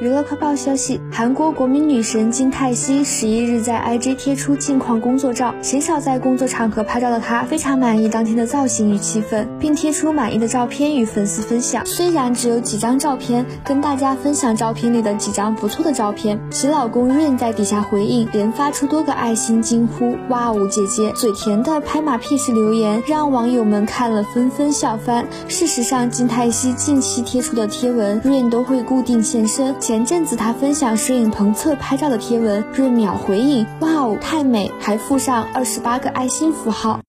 娱乐快报消息：韩国国民女神金泰熙十一日在 IG 贴出近况工作照，鲜少在工作场合拍照的她非常满意当天的造型与气氛，并贴出满意的照片与粉丝分享。虽然只有几张照片，跟大家分享照片里的几张不错的照片。其老公 Rain 在底下回应，连发出多个爱心，惊呼：“哇哦，姐姐嘴甜的拍马屁式留言，让网友们看了纷纷笑翻。”事实上，金泰熙近期贴出的贴文，Rain 都会固定现身。前阵子他分享摄影棚侧拍照的贴文，闰秒回应，哇哦，太美，还附上二十八个爱心符号。